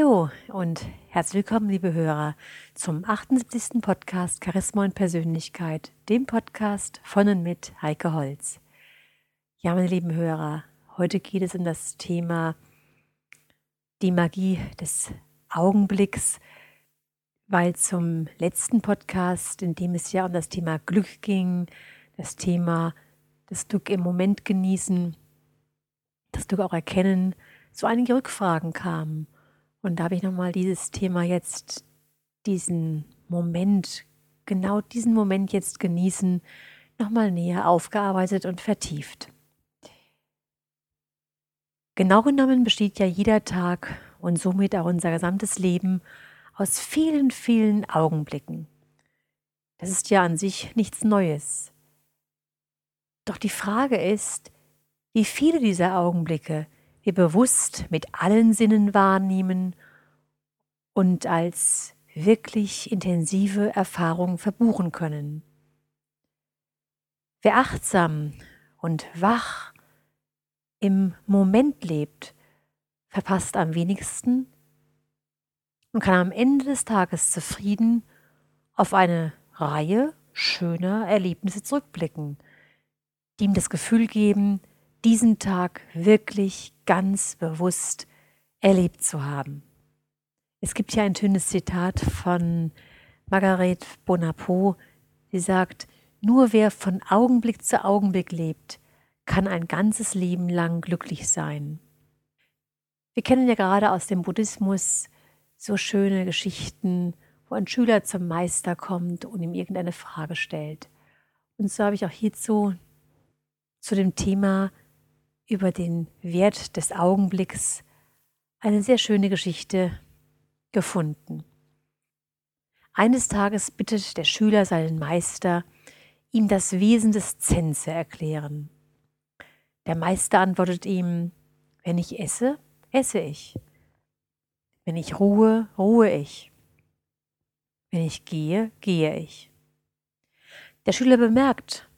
Hallo und herzlich willkommen, liebe Hörer, zum 78. Podcast Charisma und Persönlichkeit, dem Podcast von und mit Heike Holz. Ja, meine lieben Hörer, heute geht es um das Thema die Magie des Augenblicks, weil zum letzten Podcast, in dem es ja um das Thema Glück ging, das Thema das Glück im Moment genießen, das Glück auch erkennen, so einige Rückfragen kamen. Und da habe ich nochmal dieses Thema jetzt, diesen Moment, genau diesen Moment jetzt genießen, nochmal näher aufgearbeitet und vertieft. Genau genommen besteht ja jeder Tag und somit auch unser gesamtes Leben aus vielen, vielen Augenblicken. Das ist ja an sich nichts Neues. Doch die Frage ist, wie viele dieser Augenblicke wir bewusst mit allen Sinnen wahrnehmen und als wirklich intensive Erfahrung verbuchen können. Wer achtsam und wach im Moment lebt, verpasst am wenigsten und kann am Ende des Tages zufrieden auf eine Reihe schöner Erlebnisse zurückblicken, die ihm das Gefühl geben, diesen Tag wirklich ganz bewusst erlebt zu haben. Es gibt hier ein schönes Zitat von Margaret Bonaparte, die sagt, nur wer von Augenblick zu Augenblick lebt, kann ein ganzes Leben lang glücklich sein. Wir kennen ja gerade aus dem Buddhismus so schöne Geschichten, wo ein Schüler zum Meister kommt und ihm irgendeine Frage stellt. Und so habe ich auch hierzu zu dem Thema über den Wert des Augenblicks eine sehr schöne Geschichte gefunden. Eines Tages bittet der Schüler seinen Meister, ihm das Wesen des Zen zu erklären. Der Meister antwortet ihm, wenn ich esse, esse ich. Wenn ich ruhe, ruhe ich. Wenn ich gehe, gehe ich. Der Schüler bemerkt,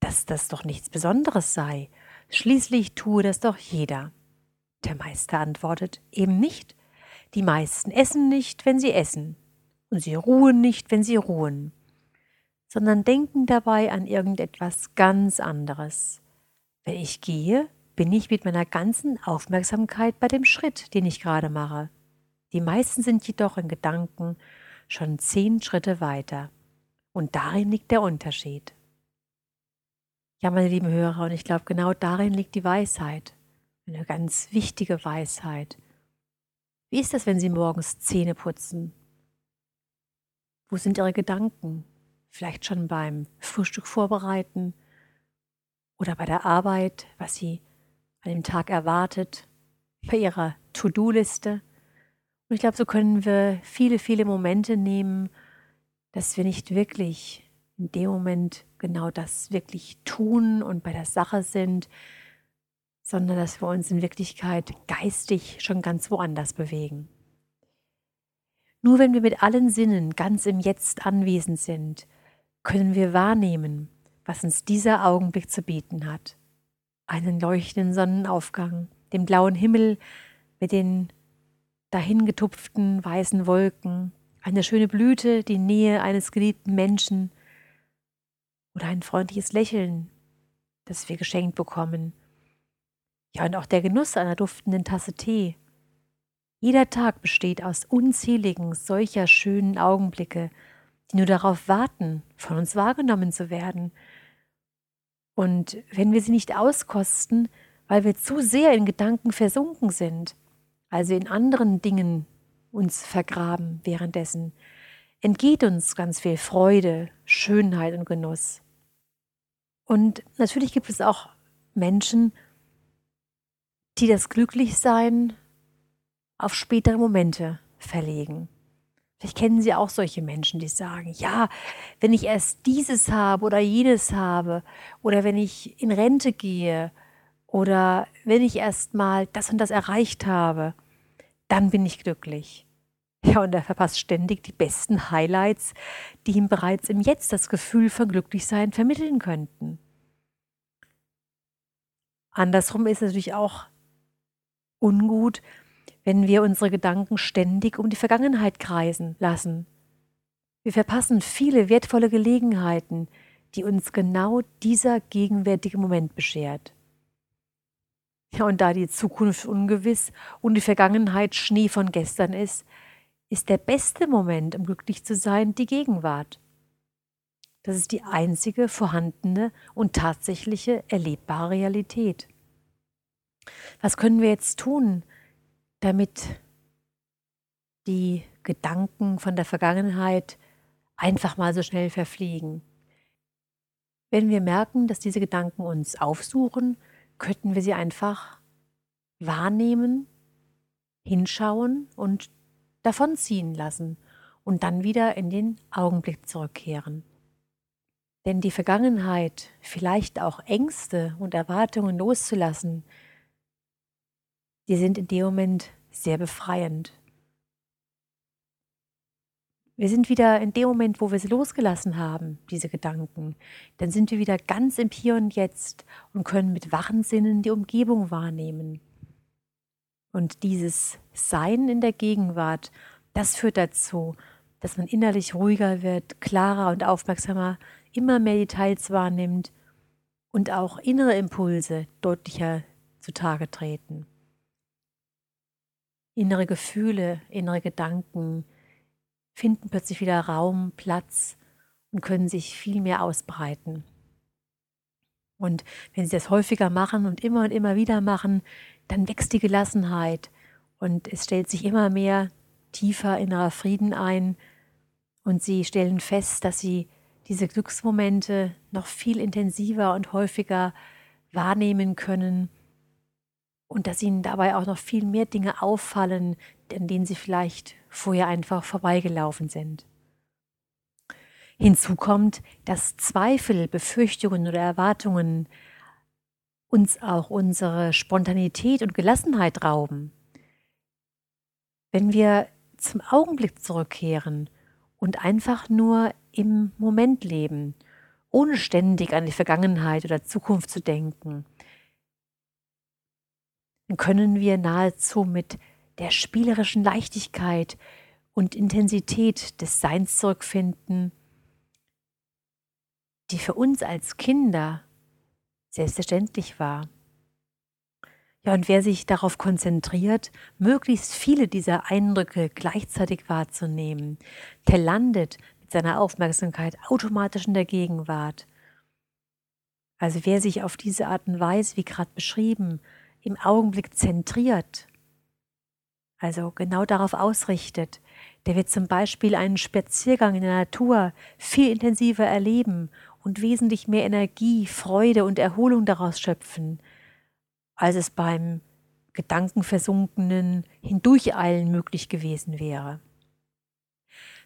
dass das doch nichts Besonderes sei Schließlich tue das doch jeder. Der Meister antwortet eben nicht. Die meisten essen nicht, wenn sie essen, und sie ruhen nicht, wenn sie ruhen, sondern denken dabei an irgendetwas ganz anderes. Wenn ich gehe, bin ich mit meiner ganzen Aufmerksamkeit bei dem Schritt, den ich gerade mache. Die meisten sind jedoch in Gedanken schon zehn Schritte weiter. Und darin liegt der Unterschied. Ja, meine lieben Hörer, und ich glaube, genau darin liegt die Weisheit. Eine ganz wichtige Weisheit. Wie ist das, wenn Sie morgens Zähne putzen? Wo sind Ihre Gedanken? Vielleicht schon beim Frühstück vorbereiten oder bei der Arbeit, was Sie an dem Tag erwartet, bei Ihrer To-Do-Liste. Und ich glaube, so können wir viele, viele Momente nehmen, dass wir nicht wirklich in dem Moment genau das wirklich tun und bei der Sache sind, sondern dass wir uns in Wirklichkeit geistig schon ganz woanders bewegen. Nur wenn wir mit allen Sinnen ganz im Jetzt anwesend sind, können wir wahrnehmen, was uns dieser Augenblick zu bieten hat. Einen leuchtenden Sonnenaufgang, den blauen Himmel mit den dahingetupften weißen Wolken, eine schöne Blüte, die Nähe eines geliebten Menschen, oder ein freundliches Lächeln, das wir geschenkt bekommen. Ja, und auch der Genuss einer duftenden Tasse Tee. Jeder Tag besteht aus unzähligen solcher schönen Augenblicke, die nur darauf warten, von uns wahrgenommen zu werden. Und wenn wir sie nicht auskosten, weil wir zu sehr in Gedanken versunken sind, also in anderen Dingen uns vergraben währenddessen, entgeht uns ganz viel Freude, Schönheit und Genuss. Und natürlich gibt es auch Menschen, die das Glücklichsein auf spätere Momente verlegen. Vielleicht kennen Sie auch solche Menschen, die sagen, ja, wenn ich erst dieses habe oder jenes habe oder wenn ich in Rente gehe oder wenn ich erst mal das und das erreicht habe, dann bin ich glücklich. Ja, und er verpasst ständig die besten Highlights, die ihm bereits im Jetzt das Gefühl von Glücklichsein vermitteln könnten. Andersrum ist es natürlich auch ungut, wenn wir unsere Gedanken ständig um die Vergangenheit kreisen lassen. Wir verpassen viele wertvolle Gelegenheiten, die uns genau dieser gegenwärtige Moment beschert. Ja, und da die Zukunft ungewiss und die Vergangenheit Schnee von gestern ist, ist der beste Moment, um glücklich zu sein, die Gegenwart. Das ist die einzige vorhandene und tatsächliche erlebbare Realität. Was können wir jetzt tun, damit die Gedanken von der Vergangenheit einfach mal so schnell verfliegen? Wenn wir merken, dass diese Gedanken uns aufsuchen, könnten wir sie einfach wahrnehmen, hinschauen und davonziehen lassen und dann wieder in den Augenblick zurückkehren. Denn die Vergangenheit, vielleicht auch Ängste und Erwartungen loszulassen, die sind in dem Moment sehr befreiend. Wir sind wieder in dem Moment, wo wir sie losgelassen haben, diese Gedanken. Dann sind wir wieder ganz im Hier und Jetzt und können mit wachen Sinnen die Umgebung wahrnehmen. Und dieses Sein in der Gegenwart, das führt dazu, dass man innerlich ruhiger wird, klarer und aufmerksamer immer mehr Details wahrnimmt und auch innere Impulse deutlicher zutage treten. Innere Gefühle, innere Gedanken finden plötzlich wieder Raum, Platz und können sich viel mehr ausbreiten. Und wenn Sie das häufiger machen und immer und immer wieder machen, dann wächst die Gelassenheit und es stellt sich immer mehr tiefer innerer Frieden ein und Sie stellen fest, dass Sie diese Glücksmomente noch viel intensiver und häufiger wahrnehmen können und dass ihnen dabei auch noch viel mehr Dinge auffallen, an denen sie vielleicht vorher einfach vorbeigelaufen sind. Hinzu kommt, dass Zweifel, Befürchtungen oder Erwartungen uns auch unsere Spontanität und Gelassenheit rauben. Wenn wir zum Augenblick zurückkehren und einfach nur im Moment leben, ohne ständig an die Vergangenheit oder Zukunft zu denken, dann können wir nahezu mit der spielerischen Leichtigkeit und Intensität des Seins zurückfinden, die für uns als Kinder selbstverständlich war. Ja, und wer sich darauf konzentriert, möglichst viele dieser Eindrücke gleichzeitig wahrzunehmen, der landet seiner Aufmerksamkeit automatisch in der Gegenwart. Also wer sich auf diese Art und Weise, wie gerade beschrieben, im Augenblick zentriert, also genau darauf ausrichtet, der wird zum Beispiel einen Spaziergang in der Natur viel intensiver erleben und wesentlich mehr Energie, Freude und Erholung daraus schöpfen, als es beim gedankenversunkenen Hindurcheilen möglich gewesen wäre.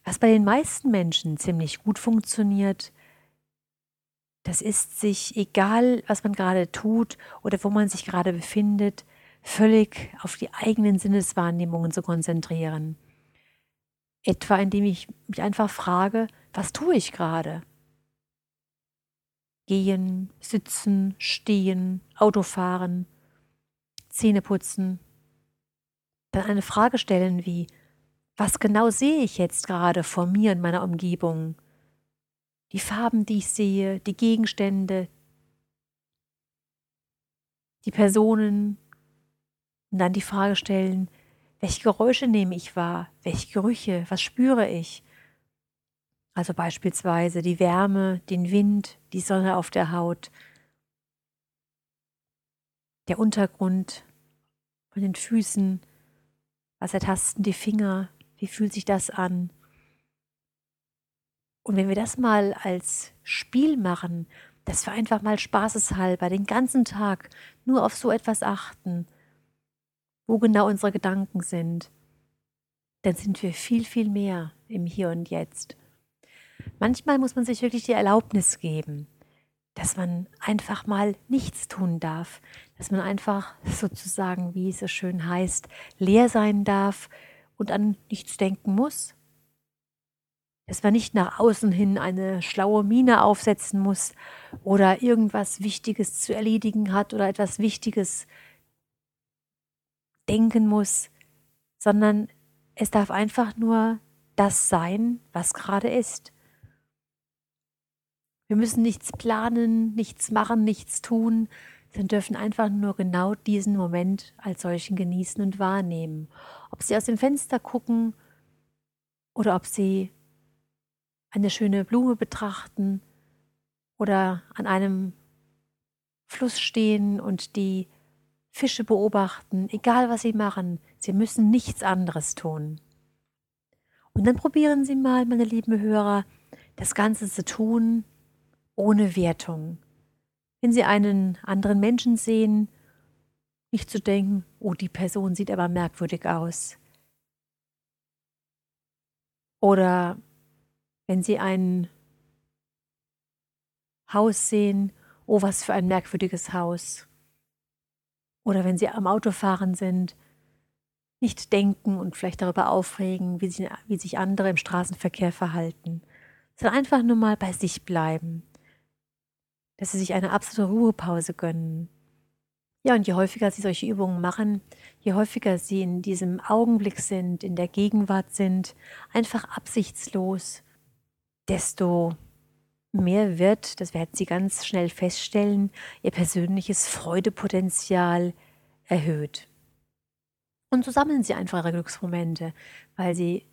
Was bei den meisten Menschen ziemlich gut funktioniert, das ist sich, egal was man gerade tut oder wo man sich gerade befindet, völlig auf die eigenen Sinneswahrnehmungen zu konzentrieren. Etwa indem ich mich einfach frage, was tue ich gerade? Gehen, sitzen, stehen, Autofahren, Zähne putzen. Dann eine Frage stellen wie, was genau sehe ich jetzt gerade vor mir in meiner Umgebung? Die Farben, die ich sehe, die Gegenstände, die Personen. Und dann die Frage stellen, welche Geräusche nehme ich wahr? Welche Gerüche? Was spüre ich? Also beispielsweise die Wärme, den Wind, die Sonne auf der Haut, der Untergrund von den Füßen, was ertasten die Finger, wie fühlt sich das an? Und wenn wir das mal als Spiel machen, dass wir einfach mal spaßeshalber den ganzen Tag nur auf so etwas achten, wo genau unsere Gedanken sind, dann sind wir viel, viel mehr im Hier und Jetzt. Manchmal muss man sich wirklich die Erlaubnis geben, dass man einfach mal nichts tun darf, dass man einfach sozusagen, wie es so schön heißt, leer sein darf und an nichts denken muss. Dass man nicht nach außen hin eine schlaue Miene aufsetzen muss oder irgendwas Wichtiges zu erledigen hat oder etwas Wichtiges denken muss. sondern es darf einfach nur das sein, was gerade ist. Wir müssen nichts planen, nichts machen, nichts tun, sondern dürfen einfach nur genau diesen Moment als solchen genießen und wahrnehmen. Ob sie aus dem Fenster gucken oder ob sie eine schöne Blume betrachten oder an einem Fluss stehen und die Fische beobachten, egal was sie machen, sie müssen nichts anderes tun. Und dann probieren Sie mal, meine lieben Hörer, das Ganze zu tun ohne Wertung. Wenn Sie einen anderen Menschen sehen, nicht zu denken, oh, die Person sieht aber merkwürdig aus. Oder wenn Sie ein Haus sehen, oh, was für ein merkwürdiges Haus. Oder wenn Sie am Autofahren sind, nicht denken und vielleicht darüber aufregen, wie, sie, wie sich andere im Straßenverkehr verhalten, sondern einfach nur mal bei sich bleiben, dass sie sich eine absolute Ruhepause gönnen. Ja, und je häufiger sie solche Übungen machen, je häufiger sie in diesem Augenblick sind, in der Gegenwart sind, einfach absichtslos, desto mehr wird, das werden Sie ganz schnell feststellen, Ihr persönliches Freudepotenzial erhöht. Und so sammeln Sie einfach Ihre Glücksmomente, weil Sie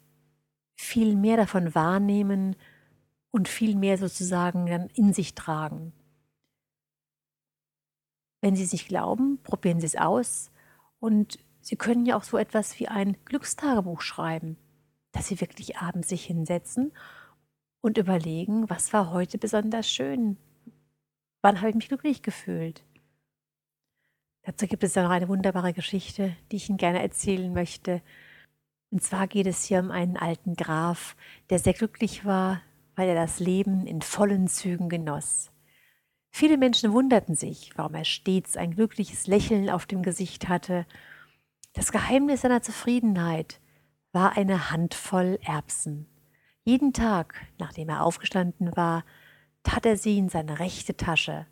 viel mehr davon wahrnehmen und viel mehr sozusagen dann in sich tragen. Wenn Sie es nicht glauben, probieren Sie es aus und Sie können ja auch so etwas wie ein Glückstagebuch schreiben, dass Sie wirklich abends sich hinsetzen und überlegen, was war heute besonders schön? Wann habe ich mich glücklich gefühlt? Dazu gibt es ja noch eine wunderbare Geschichte, die ich Ihnen gerne erzählen möchte. Und zwar geht es hier um einen alten Graf, der sehr glücklich war, weil er das Leben in vollen Zügen genoss. Viele Menschen wunderten sich, warum er stets ein glückliches Lächeln auf dem Gesicht hatte. Das Geheimnis seiner Zufriedenheit war eine Handvoll Erbsen. Jeden Tag, nachdem er aufgestanden war, tat er sie in seine rechte Tasche.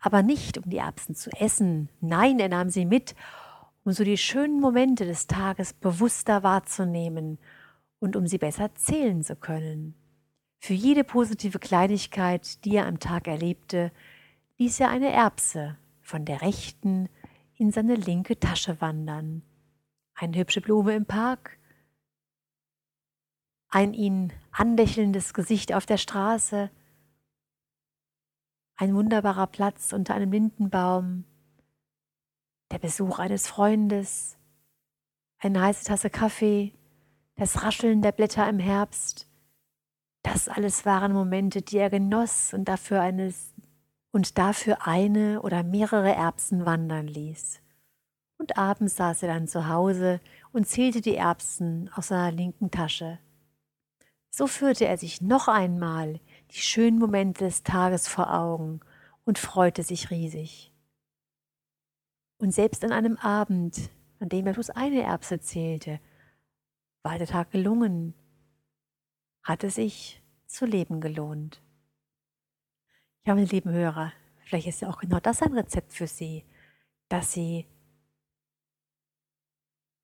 Aber nicht, um die Erbsen zu essen, nein, er nahm sie mit, um so die schönen Momente des Tages bewusster wahrzunehmen und um sie besser zählen zu können. Für jede positive Kleinigkeit, die er am Tag erlebte, ließ er eine Erbse von der rechten in seine linke Tasche wandern. Eine hübsche Blume im Park, ein ihn anlächelndes Gesicht auf der Straße, ein wunderbarer Platz unter einem Lindenbaum, der Besuch eines Freundes, eine heiße Tasse Kaffee, das Rascheln der Blätter im Herbst. Das alles waren Momente, die er genoss und dafür eines und dafür eine oder mehrere Erbsen wandern ließ. Und abends saß er dann zu Hause und zählte die Erbsen aus seiner linken Tasche. So führte er sich noch einmal die schönen Momente des Tages vor Augen und freute sich riesig. Und selbst an einem Abend, an dem er bloß eine Erbse zählte, war der Tag gelungen, hatte sich zu leben gelohnt. Ja, meine lieben Hörer, vielleicht ist ja auch genau das ein Rezept für Sie, dass Sie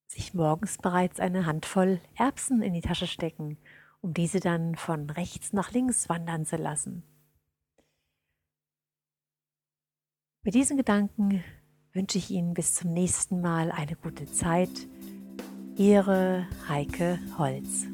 sich morgens bereits eine Handvoll Erbsen in die Tasche stecken um diese dann von rechts nach links wandern zu lassen. Mit diesen Gedanken wünsche ich Ihnen bis zum nächsten Mal eine gute Zeit. Ihre Heike Holz.